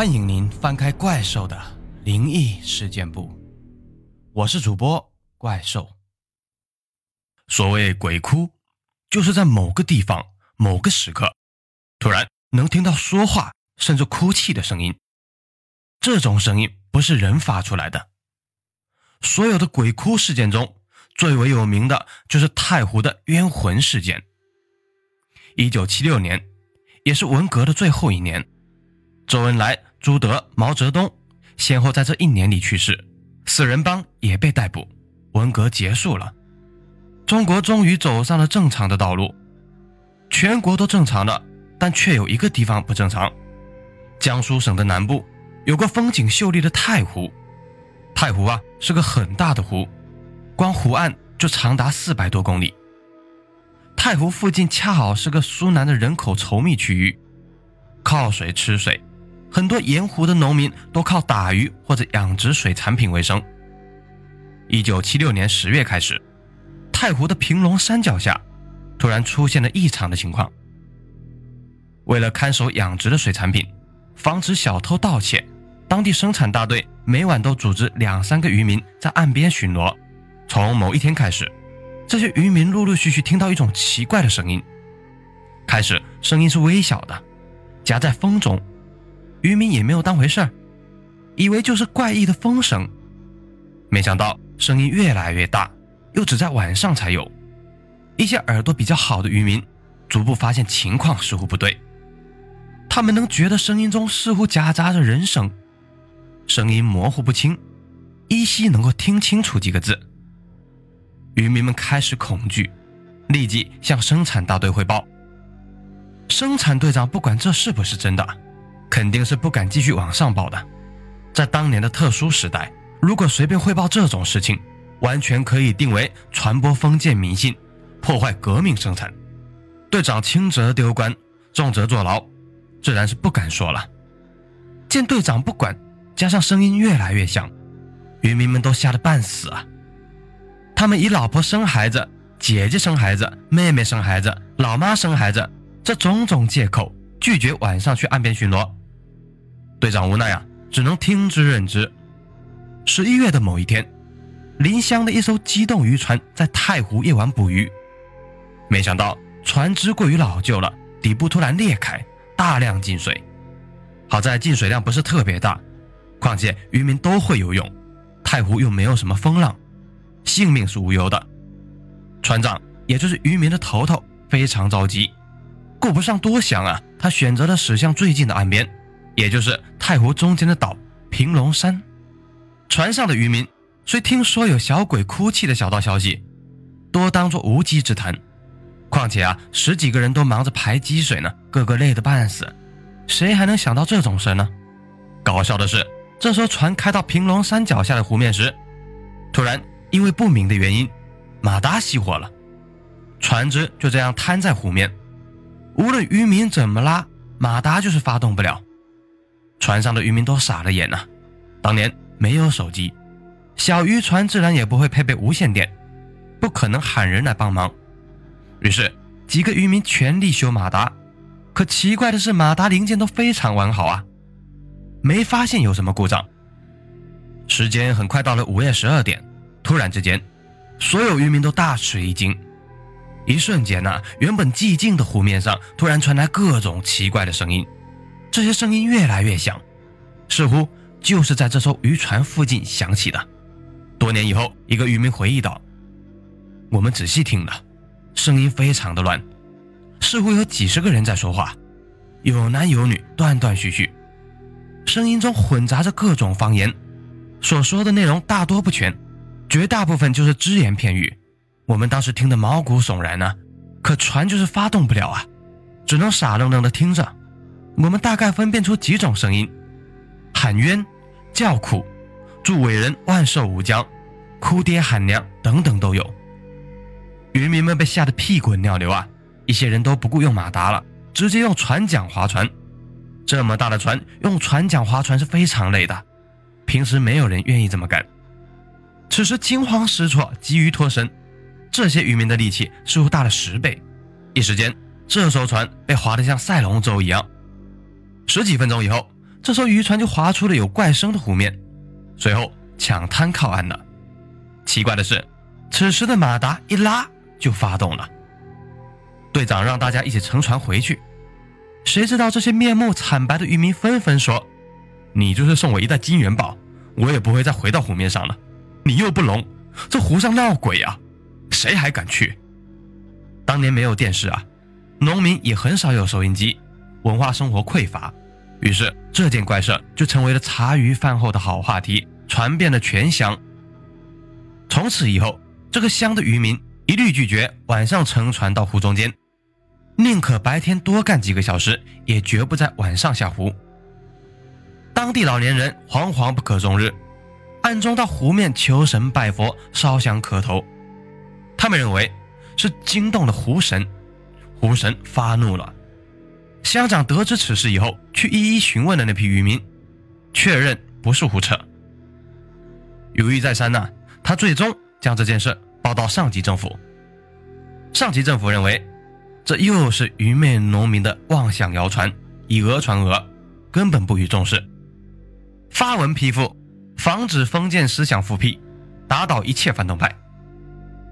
欢迎您翻开怪兽的灵异事件簿，我是主播怪兽。所谓鬼哭，就是在某个地方、某个时刻，突然能听到说话甚至哭泣的声音。这种声音不是人发出来的。所有的鬼哭事件中，最为有名的就是太湖的冤魂事件。一九七六年，也是文革的最后一年，周恩来。朱德、毛泽东先后在这一年里去世，四人帮也被逮捕，文革结束了，中国终于走上了正常的道路，全国都正常了，但却有一个地方不正常。江苏省的南部有个风景秀丽的太湖，太湖啊是个很大的湖，光湖岸就长达四百多公里。太湖附近恰好是个苏南的人口稠密区域，靠水吃水。很多沿湖的农民都靠打鱼或者养殖水产品为生。一九七六年十月开始，太湖的平龙山脚下突然出现了异常的情况。为了看守养殖的水产品，防止小偷盗窃，当地生产大队每晚都组织两三个渔民在岸边巡逻。从某一天开始，这些渔民陆陆续续听到一种奇怪的声音。开始声音是微小的，夹在风中。渔民也没有当回事儿，以为就是怪异的风声。没想到声音越来越大，又只在晚上才有。一些耳朵比较好的渔民逐步发现情况似乎不对，他们能觉得声音中似乎夹杂着人声，声音模糊不清，依稀能够听清楚几个字。渔民们开始恐惧，立即向生产大队汇报。生产队长不管这是不是真的。肯定是不敢继续往上报的。在当年的特殊时代，如果随便汇报这种事情，完全可以定为传播封建迷信、破坏革命生产。队长轻则丢官，重则坐牢，自然是不敢说了。见队长不管，加上声音越来越响，渔民们都吓得半死啊！他们以老婆生孩子、姐姐生孩子、妹妹生孩子、老妈生孩子这种种借口，拒绝晚上去岸边巡逻。队长无奈啊，只能听之任之。十一月的某一天，临湘的一艘机动渔船在太湖夜晚捕鱼，没想到船只过于老旧了，底部突然裂开，大量进水。好在进水量不是特别大，况且渔民都会游泳，太湖又没有什么风浪，性命是无忧的。船长，也就是渔民的头头，非常着急，顾不上多想啊，他选择了驶向最近的岸边。也就是太湖中间的岛平龙山，船上的渔民虽听说有小鬼哭泣的小道消息，多当作无稽之谈。况且啊，十几个人都忙着排积水呢，个个累得半死，谁还能想到这种事呢？搞笑的是，这艘船开到平龙山脚下的湖面时，突然因为不明的原因，马达熄火了，船只就这样瘫在湖面，无论渔民怎么拉，马达就是发动不了。船上的渔民都傻了眼呐！当年没有手机，小渔船自然也不会配备无线电，不可能喊人来帮忙。于是几个渔民全力修马达，可奇怪的是，马达零件都非常完好啊，没发现有什么故障。时间很快到了午夜十二点，突然之间，所有渔民都大吃一惊，一瞬间呐，原本寂静的湖面上突然传来各种奇怪的声音。这些声音越来越响，似乎就是在这艘渔船附近响起的。多年以后，一个渔民回忆道：“我们仔细听了，声音非常的乱，似乎有几十个人在说话，有男有女，断断续续，声音中混杂着各种方言，所说的内容大多不全，绝大部分就是只言片语。我们当时听得毛骨悚然呢，可船就是发动不了啊，只能傻愣愣的听着。”我们大概分辨出几种声音：喊冤、叫苦、祝伟人万寿无疆、哭爹喊娘等等都有。渔民们被吓得屁滚尿流啊！一些人都不顾用马达了，直接用船桨划船。这么大的船，用船桨划船是非常累的，平时没有人愿意这么干。此时惊慌失措，急于脱身，这些渔民的力气似乎大了十倍。一时间，这艘船被划得像赛龙舟一样。十几分钟以后，这艘渔船就划出了有怪声的湖面，随后抢滩靠岸了。奇怪的是，此时的马达一拉就发动了。队长让大家一起乘船回去，谁知道这些面目惨白的渔民纷纷说：“你就是送我一袋金元宝，我也不会再回到湖面上了。你又不聋，这湖上闹鬼啊，谁还敢去？”当年没有电视啊，农民也很少有收音机，文化生活匮乏，于是这件怪事就成为了茶余饭后的好话题，传遍了全乡。从此以后，这个乡的渔民一律拒绝晚上乘船到湖中间，宁可白天多干几个小时，也绝不在晚上下湖。当地老年人惶惶不可终日，暗中到湖面求神拜佛、烧香磕头，他们认为。是惊动了湖神，湖神发怒了。乡长得知此事以后，去一一询问了那批渔民，确认不是胡扯。犹豫再三呢，他最终将这件事报到上级政府。上级政府认为，这又是愚昧农民的妄想谣传，以讹传讹，根本不予重视。发文批复，防止封建思想复辟，打倒一切反动派。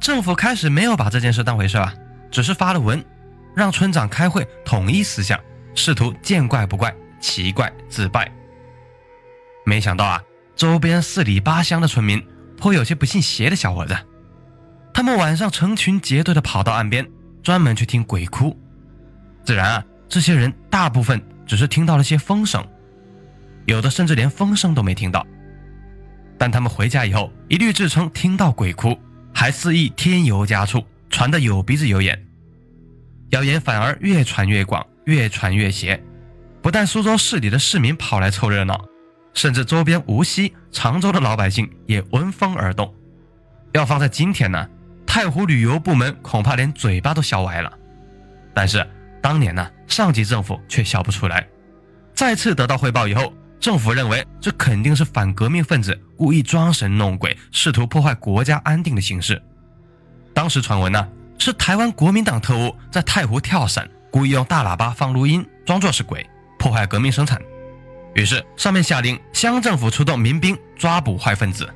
政府开始没有把这件事当回事啊，只是发了文，让村长开会统一思想，试图见怪不怪，奇怪自败。没想到啊，周边四里八乡的村民颇有些不信邪的小伙子，他们晚上成群结队的跑到岸边，专门去听鬼哭。自然啊，这些人大部分只是听到了些风声，有的甚至连风声都没听到。但他们回家以后，一律自称听到鬼哭。还肆意添油加醋，传得有鼻子有眼，谣言反而越传越广，越传越邪。不但苏州市里的市民跑来凑热闹，甚至周边无锡、常州的老百姓也闻风而动。要放在今天呢，太湖旅游部门恐怕连嘴巴都笑歪了。但是当年呢，上级政府却笑不出来。再次得到汇报以后。政府认为这肯定是反革命分子故意装神弄鬼，试图破坏国家安定的形式。当时传闻呢是台湾国民党特务在太湖跳伞，故意用大喇叭放录音，装作是鬼，破坏革命生产。于是上面下令乡政府出动民兵抓捕坏分子。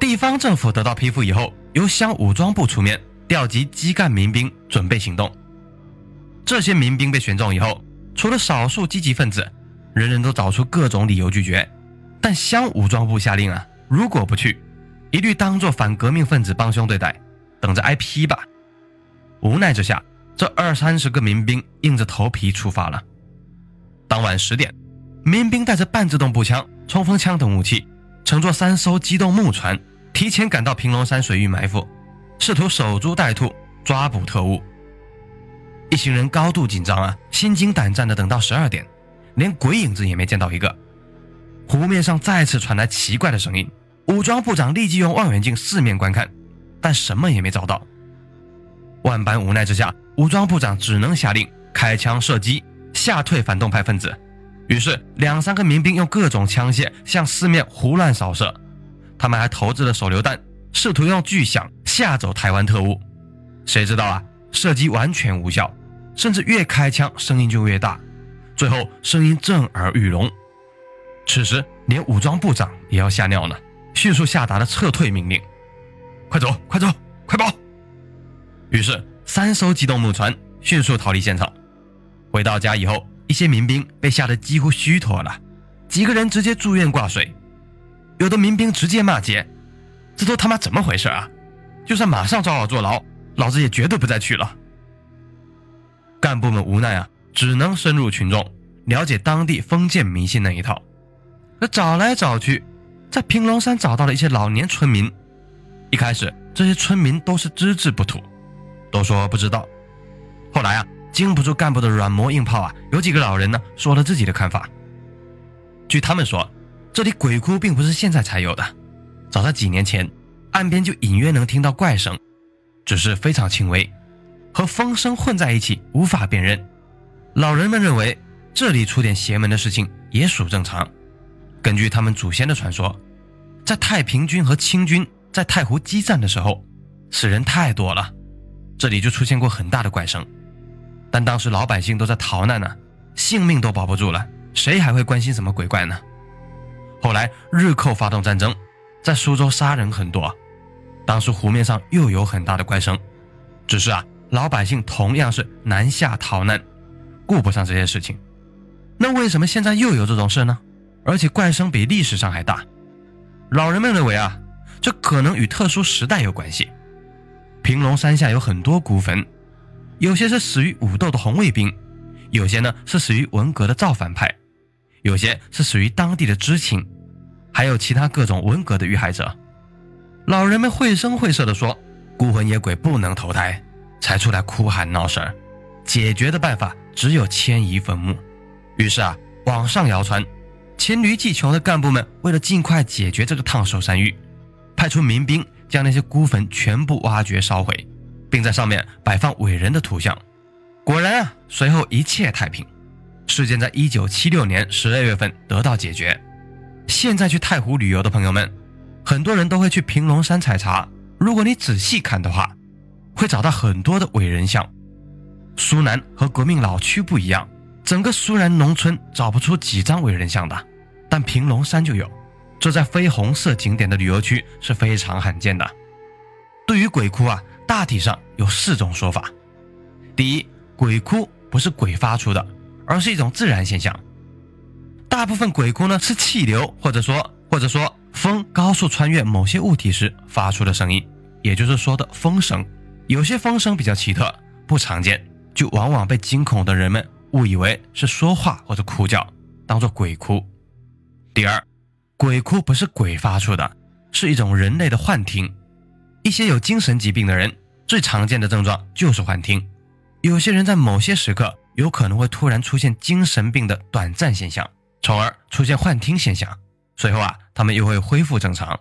地方政府得到批复以后，由乡武装部出面调集基干民兵准备行动。这些民兵被选中以后，除了少数积极分子。人人都找出各种理由拒绝，但乡武装部下令啊，如果不去，一律当作反革命分子帮凶对待，等着挨批吧。无奈之下，这二三十个民兵硬着头皮出发了。当晚十点，民兵带着半自动步枪、冲锋枪等武器，乘坐三艘机动木船，提前赶到平龙山水域埋伏，试图守株待兔，抓捕特务。一行人高度紧张啊，心惊胆战的等到十二点。连鬼影子也没见到一个，湖面上再次传来奇怪的声音。武装部长立即用望远镜四面观看，但什么也没找到。万般无奈之下，武装部长只能下令开枪射击，吓退反动派分子。于是，两三个民兵用各种枪械向四面胡乱扫射，他们还投掷了手榴弹，试图用巨响吓走台湾特务。谁知道啊，射击完全无效，甚至越开枪声音就越大。最后声音震耳欲聋，此时连武装部长也要吓尿了，迅速下达了撤退命令：“快走，快走，快跑！”于是三艘机动木船迅速逃离现场。回到家以后，一些民兵被吓得几乎虚脱了，几个人直接住院挂水。有的民兵直接骂街：“这都他妈怎么回事啊？就算马上招老坐牢，老子也绝对不再去了。”干部们无奈啊。只能深入群众，了解当地封建迷信那一套。可找来找去，在平龙山找到了一些老年村民。一开始，这些村民都是只字不吐，都说不知道。后来啊，经不住干部的软磨硬泡啊，有几个老人呢说了自己的看法。据他们说，这里鬼哭并不是现在才有的，早在几年前，岸边就隐约能听到怪声，只是非常轻微，和风声混在一起，无法辨认。老人们认为，这里出点邪门的事情也属正常。根据他们祖先的传说，在太平军和清军在太湖激战的时候，死人太多了，这里就出现过很大的怪声。但当时老百姓都在逃难呢，性命都保不住了，谁还会关心什么鬼怪呢？后来日寇发动战争，在苏州杀人很多，当时湖面上又有很大的怪声，只是啊，老百姓同样是南下逃难，顾不上这些事情。那为什么现在又有这种事呢？而且怪声比历史上还大。老人们认为啊，这可能与特殊时代有关系。平龙山下有很多孤坟，有些是死于武斗的红卫兵，有些呢是死于文革的造反派，有些是死于当地的知青，还有其他各种文革的遇害者。老人们绘声绘色地说，孤魂野鬼不能投胎，才出来哭喊闹事儿。解决的办法只有迁移坟墓。于是啊，网上谣传，黔驴技穷的干部们为了尽快解决这个烫手山芋，派出民兵将那些孤坟全部挖掘烧毁，并在上面摆放伟人的图像。果然啊，随后一切太平，事件在一九七六年十二月份得到解决。现在去太湖旅游的朋友们，很多人都会去平龙山采茶。如果你仔细看的话，会找到很多的伟人像。苏南和革命老区不一样。整个苏南农村找不出几张伟人像的，但平龙山就有，这在非红色景点的旅游区是非常罕见的。对于鬼哭啊，大体上有四种说法。第一，鬼哭不是鬼发出的，而是一种自然现象。大部分鬼哭呢是气流或者说或者说风高速穿越某些物体时发出的声音，也就是说的风声。有些风声比较奇特，不常见，就往往被惊恐的人们。误以为是说话或者哭叫，当做鬼哭。第二，鬼哭不是鬼发出的，是一种人类的幻听。一些有精神疾病的人最常见的症状就是幻听。有些人在某些时刻有可能会突然出现精神病的短暂现象，从而出现幻听现象。随后啊，他们又会恢复正常。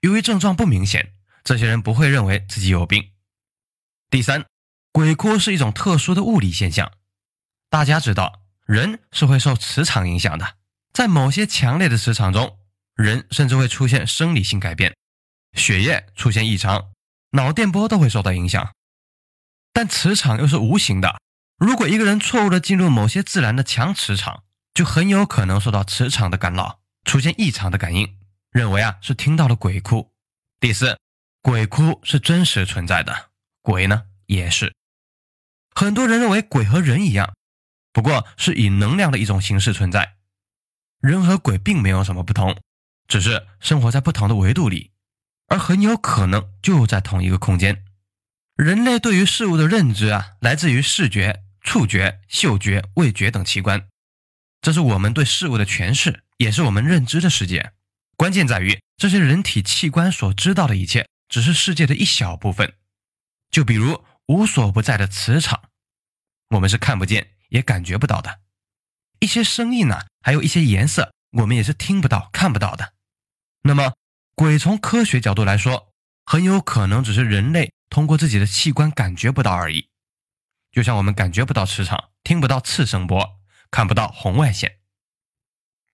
由于症状不明显，这些人不会认为自己有病。第三，鬼哭是一种特殊的物理现象。大家知道，人是会受磁场影响的，在某些强烈的磁场中，人甚至会出现生理性改变，血液出现异常，脑电波都会受到影响。但磁场又是无形的，如果一个人错误的进入某些自然的强磁场，就很有可能受到磁场的干扰，出现异常的感应，认为啊是听到了鬼哭。第四，鬼哭是真实存在的，鬼呢也是。很多人认为鬼和人一样。不过是以能量的一种形式存在，人和鬼并没有什么不同，只是生活在不同的维度里，而很有可能就在同一个空间。人类对于事物的认知啊，来自于视觉、触觉、嗅觉、味觉等器官，这是我们对事物的诠释，也是我们认知的世界。关键在于这些人体器官所知道的一切，只是世界的一小部分。就比如无所不在的磁场，我们是看不见。也感觉不到的一些声音呢，还有一些颜色，我们也是听不到、看不到的。那么，鬼从科学角度来说，很有可能只是人类通过自己的器官感觉不到而已。就像我们感觉不到磁场，听不到次声波，看不到红外线。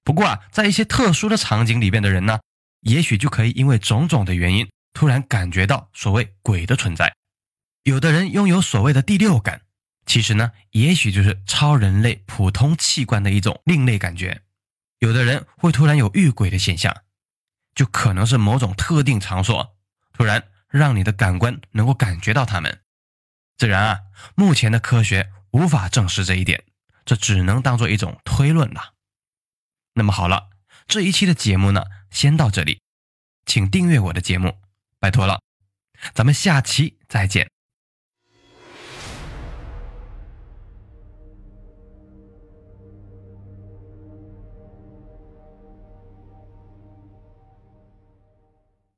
不过啊，在一些特殊的场景里边的人呢，也许就可以因为种种的原因，突然感觉到所谓鬼的存在。有的人拥有所谓的第六感。其实呢，也许就是超人类普通器官的一种另类感觉。有的人会突然有遇鬼的现象，就可能是某种特定场所突然让你的感官能够感觉到他们。自然啊，目前的科学无法证实这一点，这只能当做一种推论了。那么好了，这一期的节目呢，先到这里，请订阅我的节目，拜托了，咱们下期再见。